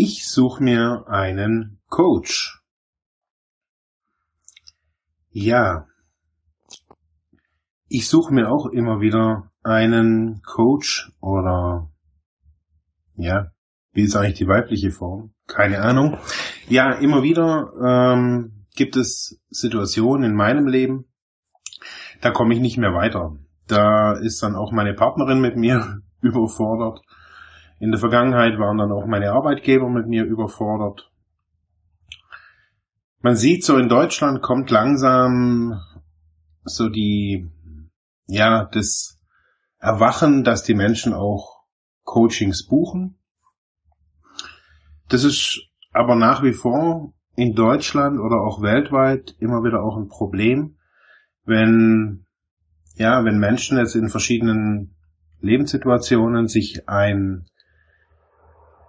Ich suche mir einen Coach. Ja, ich suche mir auch immer wieder einen Coach oder ja, wie ist eigentlich die weibliche Form? Keine Ahnung. Ja, immer wieder ähm, gibt es Situationen in meinem Leben, da komme ich nicht mehr weiter. Da ist dann auch meine Partnerin mit mir überfordert. In der Vergangenheit waren dann auch meine Arbeitgeber mit mir überfordert. Man sieht so in Deutschland kommt langsam so die, ja, das Erwachen, dass die Menschen auch Coachings buchen. Das ist aber nach wie vor in Deutschland oder auch weltweit immer wieder auch ein Problem, wenn, ja, wenn Menschen jetzt in verschiedenen Lebenssituationen sich ein,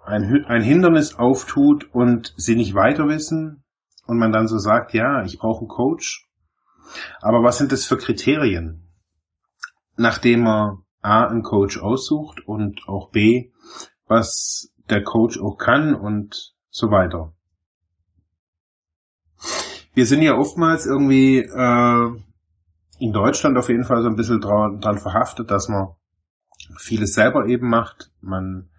ein, ein Hindernis auftut und sie nicht weiter wissen und man dann so sagt, ja, ich brauche einen Coach. Aber was sind das für Kriterien? Nachdem man A, einen Coach aussucht und auch B, was der Coach auch kann und so weiter. Wir sind ja oftmals irgendwie äh, in Deutschland auf jeden Fall so ein bisschen dran, dran verhaftet, dass man vieles selber eben macht. Man,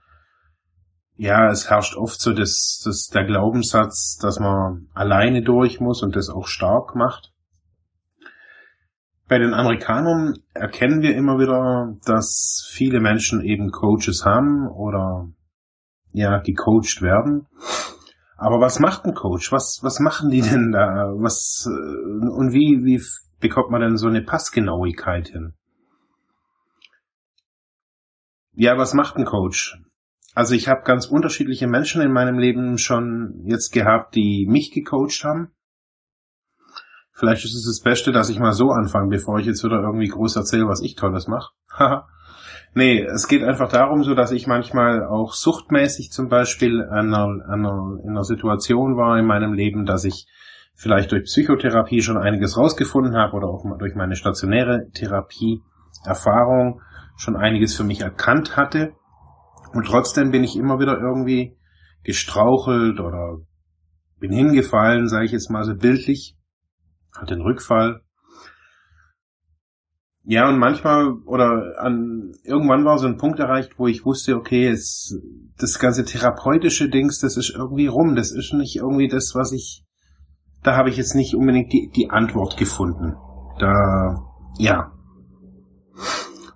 ja, es herrscht oft so das, das, der Glaubenssatz, dass man alleine durch muss und das auch stark macht. Bei den Amerikanern erkennen wir immer wieder, dass viele Menschen eben Coaches haben oder ja, gecoacht werden. Aber was macht ein Coach? Was, was machen die denn da? Was, äh, und wie, wie bekommt man denn so eine Passgenauigkeit hin? Ja, was macht ein Coach? Also ich habe ganz unterschiedliche Menschen in meinem Leben schon jetzt gehabt, die mich gecoacht haben. Vielleicht ist es das Beste, dass ich mal so anfange, bevor ich jetzt wieder irgendwie groß erzähle, was ich Tolles mache. nee, es geht einfach darum, so dass ich manchmal auch suchtmäßig zum Beispiel an einer, einer, in einer Situation war in meinem Leben, dass ich vielleicht durch Psychotherapie schon einiges rausgefunden habe oder auch durch meine stationäre Therapie-Erfahrung schon einiges für mich erkannt hatte. Und trotzdem bin ich immer wieder irgendwie gestrauchelt oder bin hingefallen, sage ich jetzt mal so bildlich, hatte einen Rückfall. Ja, und manchmal oder an irgendwann war so ein Punkt erreicht, wo ich wusste, okay, es, das ganze therapeutische Dings, das ist irgendwie rum, das ist nicht irgendwie das, was ich da habe ich jetzt nicht unbedingt die, die Antwort gefunden. Da, ja.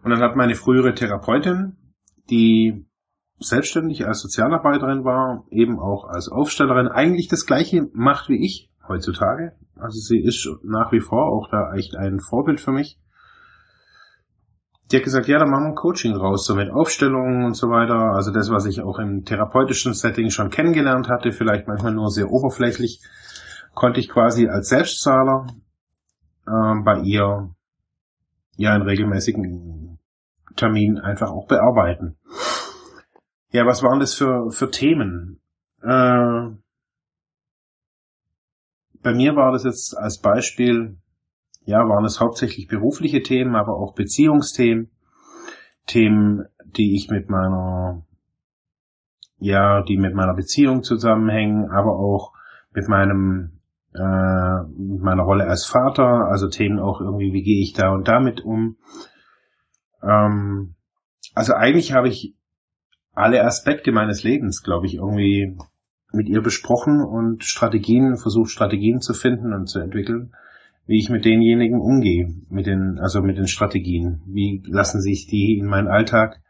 Und dann hat meine frühere Therapeutin, die selbstständig als Sozialarbeiterin war, eben auch als Aufstellerin, eigentlich das gleiche macht wie ich heutzutage. Also sie ist nach wie vor auch da echt ein Vorbild für mich. Die hat gesagt, ja, dann machen wir ein Coaching raus, so mit Aufstellungen und so weiter. Also das, was ich auch im therapeutischen Setting schon kennengelernt hatte, vielleicht manchmal nur sehr oberflächlich konnte ich quasi als Selbstzahler äh, bei ihr ja in regelmäßigen Termin einfach auch bearbeiten. Ja, was waren das für, für Themen? Äh, bei mir war das jetzt als Beispiel, ja, waren es hauptsächlich berufliche Themen, aber auch Beziehungsthemen, Themen, die ich mit meiner, ja, die mit meiner Beziehung zusammenhängen, aber auch mit meinem äh, meiner Rolle als Vater, also Themen auch irgendwie, wie gehe ich da und damit um. Ähm, also eigentlich habe ich alle Aspekte meines Lebens, glaube ich, irgendwie mit ihr besprochen und Strategien, versucht Strategien zu finden und zu entwickeln, wie ich mit denjenigen umgehe, mit den, also mit den Strategien. Wie lassen sich die in meinen Alltag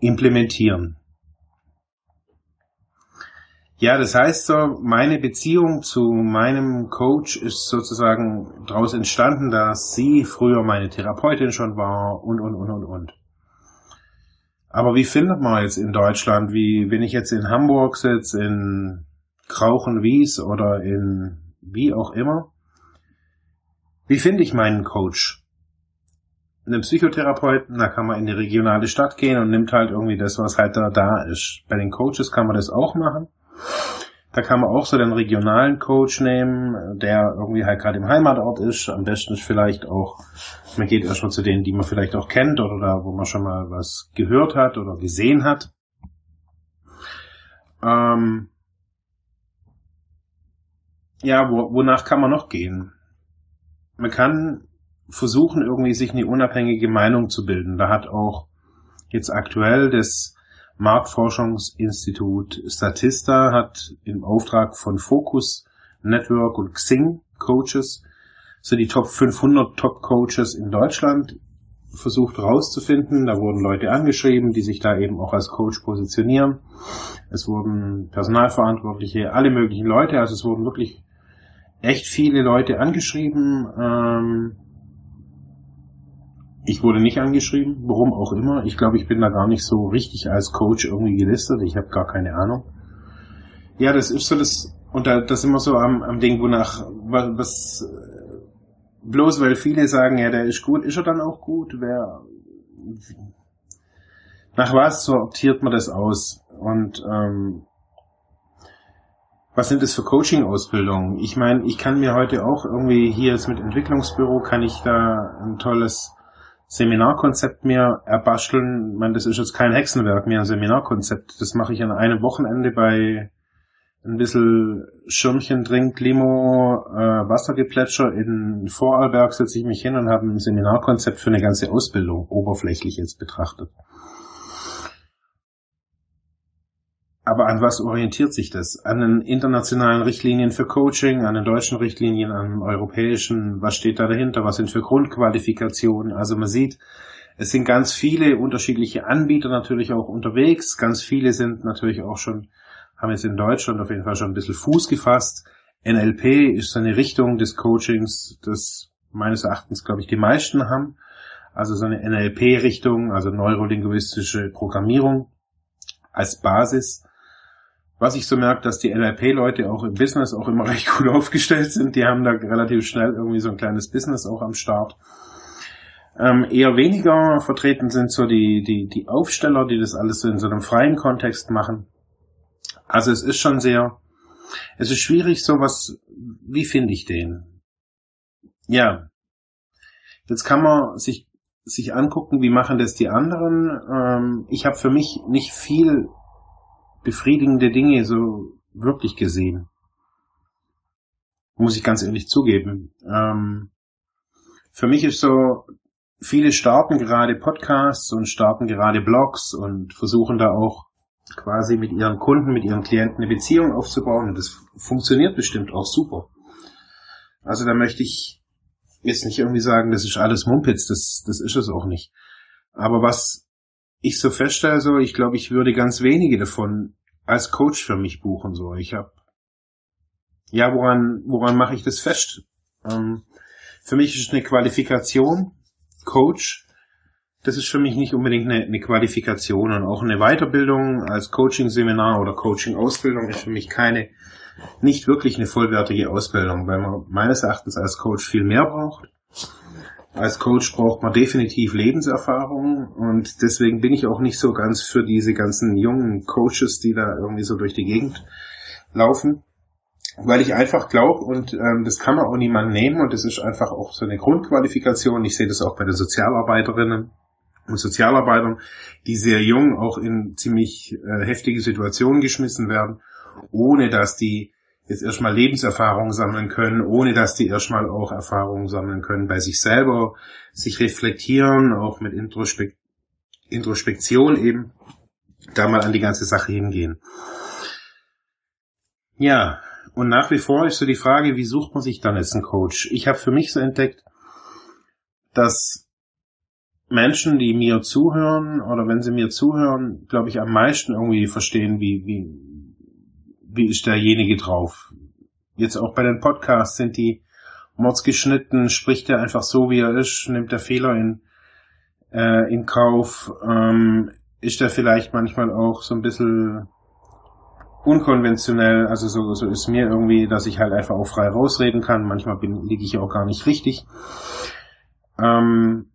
implementieren? Ja, das heißt so, meine Beziehung zu meinem Coach ist sozusagen daraus entstanden, dass sie früher meine Therapeutin schon war und, und, und, und, und. Aber wie findet man jetzt in Deutschland, wie wenn ich jetzt in Hamburg sitze, in Krauchenwies oder in wie auch immer, wie finde ich meinen Coach? Einen Psychotherapeuten, da kann man in die regionale Stadt gehen und nimmt halt irgendwie das, was halt da, da ist. Bei den Coaches kann man das auch machen. Da kann man auch so den regionalen Coach nehmen, der irgendwie halt gerade im Heimatort ist. Am besten ist vielleicht auch, man geht erstmal zu denen, die man vielleicht auch kennt oder da, wo man schon mal was gehört hat oder gesehen hat. Ähm ja, wo, wonach kann man noch gehen? Man kann versuchen, irgendwie sich eine unabhängige Meinung zu bilden. Da hat auch jetzt aktuell das Marktforschungsinstitut Statista hat im Auftrag von Focus Network und Xing Coaches so die Top 500 Top Coaches in Deutschland versucht herauszufinden. Da wurden Leute angeschrieben, die sich da eben auch als Coach positionieren. Es wurden Personalverantwortliche, alle möglichen Leute, also es wurden wirklich echt viele Leute angeschrieben. Ähm, ich wurde nicht angeschrieben, warum auch immer. Ich glaube, ich bin da gar nicht so richtig als Coach irgendwie gelistet. Ich habe gar keine Ahnung. Ja, das ist so das, und da, das immer so am, am Ding, wonach, was, bloß weil viele sagen, ja, der ist gut, ist er dann auch gut? Wer, nach was sortiert man das aus? Und, ähm, was sind das für Coaching-Ausbildungen? Ich meine, ich kann mir heute auch irgendwie hier jetzt mit Entwicklungsbüro, kann ich da ein tolles Seminarkonzept mir erbasteln. Ich meine, das ist jetzt kein Hexenwerk, mehr ein Seminarkonzept. Das mache ich an einem Wochenende bei ein bisschen Schirmchen trinkt, Limo, äh, Wassergeplätscher in Vorarlberg setze ich mich hin und habe ein Seminarkonzept für eine ganze Ausbildung, oberflächlich jetzt betrachtet. Aber an was orientiert sich das? An den internationalen Richtlinien für Coaching, an den deutschen Richtlinien, an den europäischen? Was steht da dahinter? Was sind für Grundqualifikationen? Also man sieht, es sind ganz viele unterschiedliche Anbieter natürlich auch unterwegs. Ganz viele sind natürlich auch schon, haben jetzt in Deutschland auf jeden Fall schon ein bisschen Fuß gefasst. NLP ist so eine Richtung des Coachings, das meines Erachtens, glaube ich, die meisten haben. Also so eine NLP-Richtung, also neurolinguistische Programmierung als Basis was ich so merke, dass die NLP-Leute auch im Business auch immer recht gut aufgestellt sind. Die haben da relativ schnell irgendwie so ein kleines Business auch am Start. Ähm, eher weniger vertreten sind so die, die, die Aufsteller, die das alles so in so einem freien Kontext machen. Also es ist schon sehr, es ist schwierig, sowas, wie finde ich den? Ja. Jetzt kann man sich, sich angucken, wie machen das die anderen. Ähm, ich habe für mich nicht viel befriedigende Dinge so wirklich gesehen. Muss ich ganz ehrlich zugeben. Ähm, für mich ist so, viele starten gerade Podcasts und starten gerade Blogs und versuchen da auch quasi mit ihren Kunden, mit ihren Klienten eine Beziehung aufzubauen. Und das funktioniert bestimmt auch super. Also da möchte ich jetzt nicht irgendwie sagen, das ist alles Mumpitz, das, das ist es auch nicht. Aber was ich so feststelle, so, ich glaube, ich würde ganz wenige davon als Coach für mich buchen, so. Ich habe, ja, woran, woran mache ich das fest? Ähm, für mich ist eine Qualifikation, Coach, das ist für mich nicht unbedingt eine, eine Qualifikation und auch eine Weiterbildung als Coaching-Seminar oder Coaching-Ausbildung ist für mich keine, nicht wirklich eine vollwertige Ausbildung, weil man meines Erachtens als Coach viel mehr braucht. Als Coach braucht man definitiv Lebenserfahrung und deswegen bin ich auch nicht so ganz für diese ganzen jungen Coaches, die da irgendwie so durch die Gegend laufen, weil ich einfach glaube und ähm, das kann man auch niemand nehmen und das ist einfach auch so eine Grundqualifikation. Ich sehe das auch bei den Sozialarbeiterinnen und Sozialarbeitern, die sehr jung auch in ziemlich äh, heftige Situationen geschmissen werden, ohne dass die jetzt erstmal Lebenserfahrung sammeln können, ohne dass die erstmal auch Erfahrungen sammeln können bei sich selber, sich reflektieren, auch mit Introspek Introspektion eben, da mal an die ganze Sache hingehen. Ja, und nach wie vor ist so die Frage, wie sucht man sich dann jetzt einen Coach? Ich habe für mich so entdeckt, dass Menschen, die mir zuhören oder wenn sie mir zuhören, glaube ich, am meisten irgendwie verstehen, wie, wie, wie ist derjenige drauf. Jetzt auch bei den Podcasts sind die Mods geschnitten, spricht er einfach so, wie er ist, nimmt der Fehler in, äh, in Kauf. Ähm, ist der vielleicht manchmal auch so ein bisschen unkonventionell, also so, so ist mir irgendwie, dass ich halt einfach auch frei rausreden kann. Manchmal bin, liege ich auch gar nicht richtig. Ähm,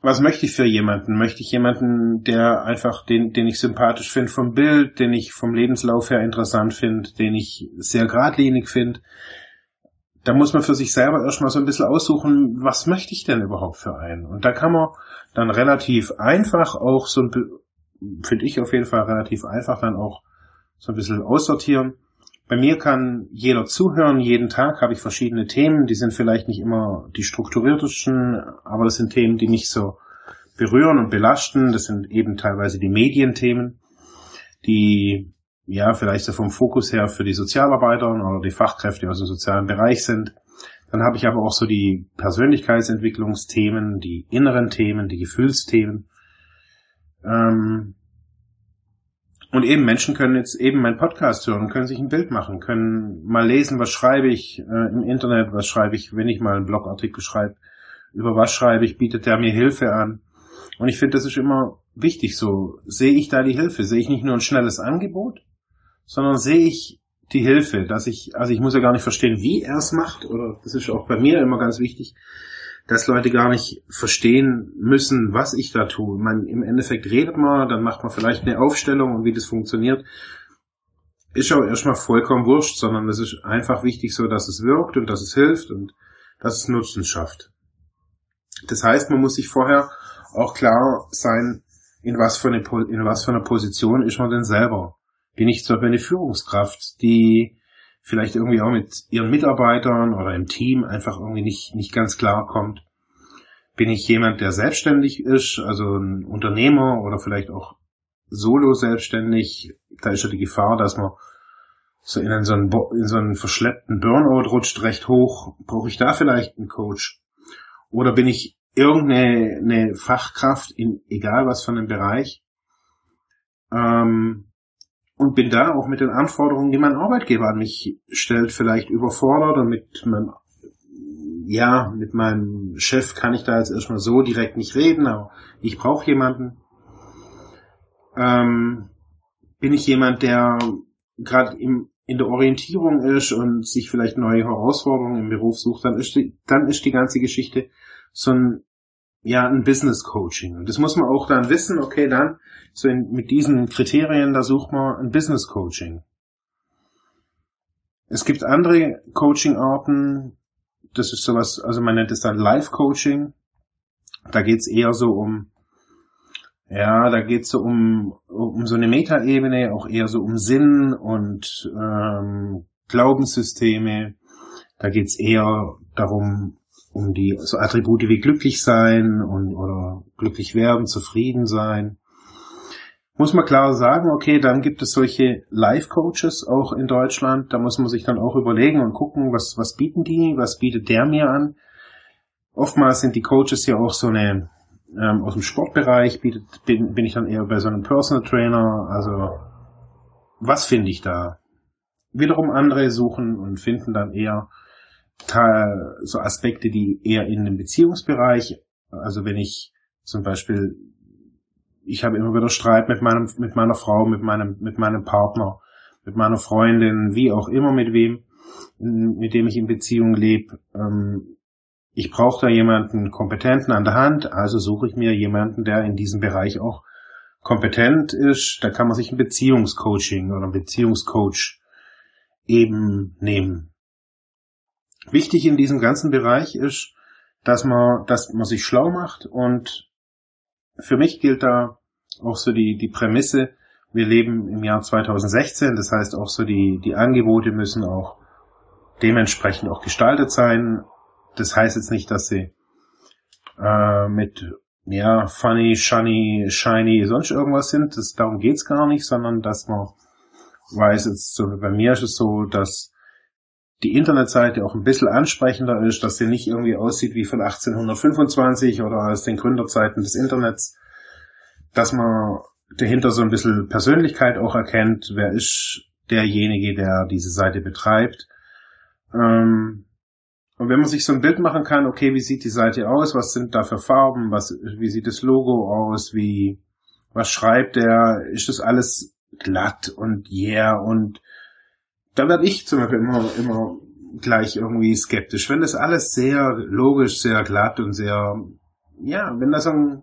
was möchte ich für jemanden? Möchte ich jemanden, der einfach, den, den ich sympathisch finde vom Bild, den ich vom Lebenslauf her interessant finde, den ich sehr geradlinig finde? Da muss man für sich selber erstmal so ein bisschen aussuchen, was möchte ich denn überhaupt für einen? Und da kann man dann relativ einfach auch so ein, finde ich auf jeden Fall relativ einfach dann auch so ein bisschen aussortieren. Bei mir kann jeder zuhören. Jeden Tag habe ich verschiedene Themen. Die sind vielleicht nicht immer die strukturiertesten, aber das sind Themen, die mich so berühren und belasten. Das sind eben teilweise die Medienthemen, die ja vielleicht so vom Fokus her für die Sozialarbeiter oder die Fachkräfte aus dem sozialen Bereich sind. Dann habe ich aber auch so die Persönlichkeitsentwicklungsthemen, die inneren Themen, die Gefühlsthemen. Ähm, und eben Menschen können jetzt eben meinen Podcast hören, können sich ein Bild machen, können mal lesen, was schreibe ich äh, im Internet, was schreibe ich, wenn ich mal einen Blogartikel schreibe, über was schreibe ich, bietet der mir Hilfe an. Und ich finde, das ist immer wichtig so. Sehe ich da die Hilfe? Sehe ich nicht nur ein schnelles Angebot, sondern sehe ich die Hilfe, dass ich, also ich muss ja gar nicht verstehen, wie er es macht, oder das ist auch bei mir immer ganz wichtig, dass Leute gar nicht verstehen müssen, was ich da tue. Man, Im Endeffekt redet man, dann macht man vielleicht eine Aufstellung und wie das funktioniert. Ist auch erstmal vollkommen wurscht, sondern es ist einfach wichtig so, dass es wirkt und dass es hilft und dass es Nutzen schafft. Das heißt, man muss sich vorher auch klar sein, in was für eine, in was für eine Position ist man denn selber. Bin ich zwar eine Führungskraft, die vielleicht irgendwie auch mit ihren Mitarbeitern oder im Team einfach irgendwie nicht, nicht ganz klar kommt. Bin ich jemand, der selbstständig ist, also ein Unternehmer oder vielleicht auch solo selbstständig, da ist ja die Gefahr, dass man so in so einen, in so einen verschleppten Burnout rutscht recht hoch. Brauche ich da vielleicht einen Coach? Oder bin ich irgendeine Fachkraft in egal was für einem Bereich, ähm, und bin da auch mit den Anforderungen, die mein Arbeitgeber an mich stellt, vielleicht überfordert und mit meinem ja, mit meinem Chef kann ich da jetzt erstmal so direkt nicht reden, aber ich brauche jemanden. Ähm, bin ich jemand, der gerade in der Orientierung ist und sich vielleicht neue Herausforderungen im Beruf sucht, dann ist die, dann ist die ganze Geschichte so ein ja ein Business Coaching. Und das muss man auch dann wissen, okay, dann so in, mit diesen Kriterien, da sucht man ein Business Coaching. Es gibt andere Coaching-Arten, das ist sowas, also man nennt es dann Life Coaching. Da geht's eher so um, ja, da geht's so um, um so eine Metaebene, auch eher so um Sinn und ähm, Glaubenssysteme. Da geht's eher darum, um die so Attribute wie glücklich sein und oder glücklich werden, zufrieden sein. Muss man klar sagen, okay, dann gibt es solche Life-Coaches auch in Deutschland. Da muss man sich dann auch überlegen und gucken, was, was bieten die, was bietet der mir an. Oftmals sind die Coaches ja auch so eine, ähm, aus dem Sportbereich bietet, bin, bin ich dann eher bei so einem Personal Trainer. Also, was finde ich da? Wiederum andere suchen und finden dann eher so Aspekte, die eher in den Beziehungsbereich, also wenn ich zum Beispiel, ich habe immer wieder Streit mit meinem, mit meiner Frau, mit meinem, mit meinem Partner, mit meiner Freundin, wie auch immer mit wem, mit dem ich in Beziehung lebe. Ähm, ich brauche da jemanden kompetenten an der Hand, also suche ich mir jemanden, der in diesem Bereich auch kompetent ist. Da kann man sich ein Beziehungscoaching oder ein Beziehungscoach eben nehmen. Wichtig in diesem ganzen Bereich ist, dass man, dass man sich schlau macht und für mich gilt da auch so die, die Prämisse, wir leben im Jahr 2016, das heißt auch so die, die Angebote müssen auch dementsprechend auch gestaltet sein. Das heißt jetzt nicht, dass sie äh, mit ja, funny, shiny, shiny, sonst irgendwas sind. Das, darum geht's gar nicht, sondern dass man weiß, jetzt so bei mir ist es so, dass die Internetseite auch ein bisschen ansprechender ist, dass sie nicht irgendwie aussieht wie von 1825 oder aus den Gründerzeiten des Internets, dass man dahinter so ein bisschen Persönlichkeit auch erkennt, wer ist derjenige, der diese Seite betreibt. Ähm, und wenn man sich so ein Bild machen kann, okay, wie sieht die Seite aus, was sind da für Farben, was, wie sieht das Logo aus, wie, was schreibt der, ist das alles glatt und yeah und da werde ich zum Beispiel immer, immer gleich irgendwie skeptisch. Wenn das alles sehr logisch, sehr glatt und sehr, ja, wenn das ein,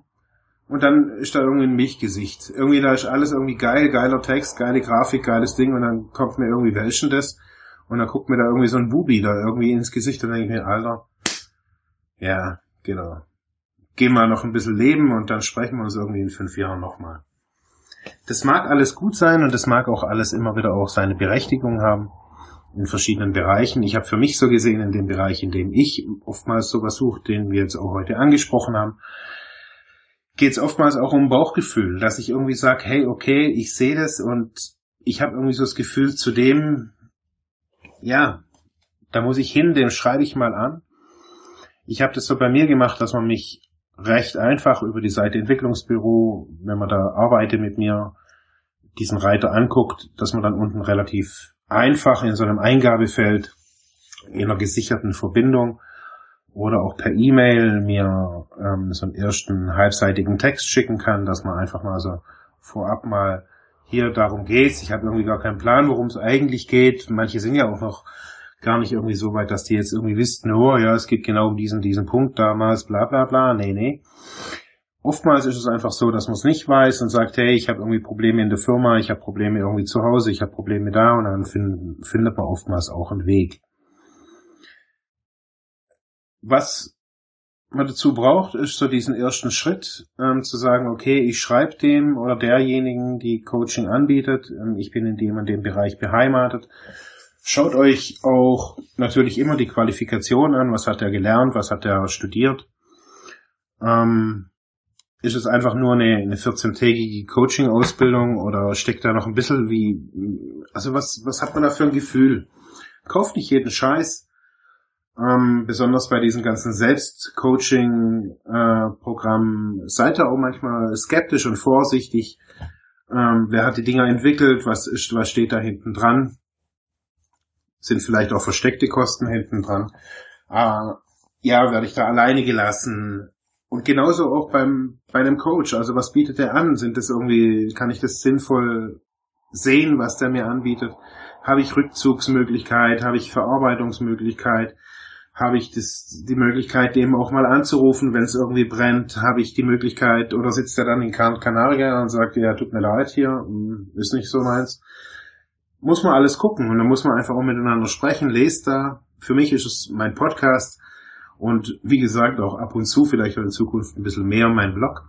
und dann ist da irgendwie ein Milchgesicht. Irgendwie da ist alles irgendwie geil, geiler Text, geile Grafik, geiles Ding und dann kommt mir irgendwie welchen das und dann guckt mir da irgendwie so ein Bubi da irgendwie ins Gesicht und denke ich mir, Alter, ja, genau. Geh mal noch ein bisschen leben und dann sprechen wir uns irgendwie in fünf Jahren nochmal. Das mag alles gut sein und das mag auch alles immer wieder auch seine Berechtigung haben in verschiedenen Bereichen. Ich habe für mich so gesehen, in dem Bereich, in dem ich oftmals sowas suche, den wir jetzt auch heute angesprochen haben, geht es oftmals auch um Bauchgefühl, dass ich irgendwie sage, hey, okay, ich sehe das und ich habe irgendwie so das Gefühl, zu dem, ja, da muss ich hin, dem schreibe ich mal an. Ich habe das so bei mir gemacht, dass man mich recht einfach über die Seite Entwicklungsbüro, wenn man da arbeitet mit mir, diesen Reiter anguckt, dass man dann unten relativ einfach in so einem Eingabefeld in einer gesicherten Verbindung oder auch per E-Mail mir ähm, so einen ersten halbseitigen Text schicken kann, dass man einfach mal so vorab mal hier darum geht's. Ich habe irgendwie gar keinen Plan, worum es eigentlich geht. Manche sind ja auch noch gar nicht irgendwie so weit, dass die jetzt irgendwie wissen, oh ja, es geht genau um diesen, diesen Punkt damals, bla bla bla. Nee, nee. Oftmals ist es einfach so, dass man es nicht weiß und sagt, hey, ich habe irgendwie Probleme in der Firma, ich habe Probleme irgendwie zu Hause, ich habe Probleme da und dann find, findet man oftmals auch einen Weg. Was man dazu braucht, ist so diesen ersten Schritt, ähm, zu sagen, okay, ich schreibe dem oder derjenigen, die Coaching anbietet, ähm, ich bin in dem und dem Bereich beheimatet. Schaut euch auch natürlich immer die Qualifikation an, was hat er gelernt, was hat er studiert. Ähm, ist es einfach nur eine, eine 14-tägige Coaching-Ausbildung oder steckt da noch ein bisschen wie, also was, was hat man da für ein Gefühl? Kauft nicht jeden Scheiß. Ähm, besonders bei diesen ganzen Selbstcoaching-Programmen äh, seid ihr auch manchmal skeptisch und vorsichtig. Ähm, wer hat die Dinger entwickelt? Was ist, was steht da hinten dran? Sind vielleicht auch versteckte Kosten hinten dran? Äh, ja, werde ich da alleine gelassen? Und genauso auch beim, bei einem Coach. Also was bietet er an? Sind das irgendwie, kann ich das sinnvoll sehen, was der mir anbietet? Habe ich Rückzugsmöglichkeit? Habe ich Verarbeitungsmöglichkeit? Habe ich das, die Möglichkeit, dem auch mal anzurufen, wenn es irgendwie brennt? Habe ich die Möglichkeit, oder sitzt er dann in Canaria und sagt, ja, tut mir leid hier, hm, ist nicht so meins. Muss man alles gucken und dann muss man einfach auch miteinander sprechen, lest da. Für mich ist es mein Podcast und wie gesagt, auch ab und zu, vielleicht in Zukunft ein bisschen mehr mein Blog.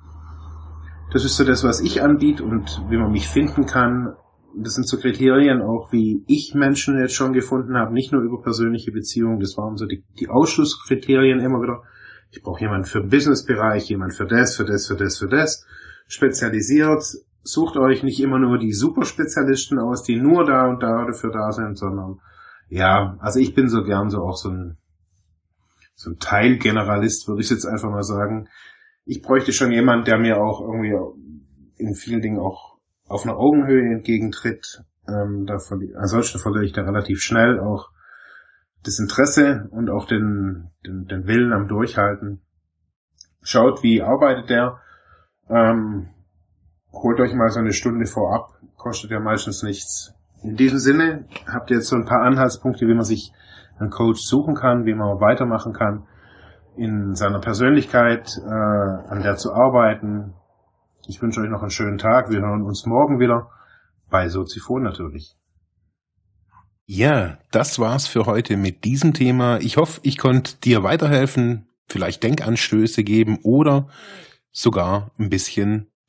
Das ist so das, was ich anbiete und wie man mich finden kann. Das sind so Kriterien auch, wie ich Menschen jetzt schon gefunden habe, nicht nur über persönliche Beziehungen. Das waren so die, die Ausschlusskriterien immer wieder. Ich brauche jemanden für Businessbereich, jemand für das, für das, für das, für das. Spezialisiert. Sucht euch nicht immer nur die Superspezialisten aus, die nur da und da dafür da sind, sondern ja, also ich bin so gern so auch so ein so ein Teilgeneralist, würde ich jetzt einfach mal sagen. Ich bräuchte schon jemand, der mir auch irgendwie in vielen Dingen auch auf einer Augenhöhe entgegentritt. Ähm, da ansonsten verliere ich da relativ schnell auch das Interesse und auch den, den, den Willen am Durchhalten. Schaut, wie arbeitet der. Ähm, holt euch mal so eine Stunde vorab, kostet ja meistens nichts. In diesem Sinne habt ihr jetzt so ein paar Anhaltspunkte, wie man sich einen Coach suchen kann, wie man weitermachen kann, in seiner Persönlichkeit, äh, an der zu arbeiten. Ich wünsche euch noch einen schönen Tag. Wir hören uns morgen wieder bei Soziphon natürlich. Ja, das war's für heute mit diesem Thema. Ich hoffe, ich konnte dir weiterhelfen, vielleicht Denkanstöße geben oder sogar ein bisschen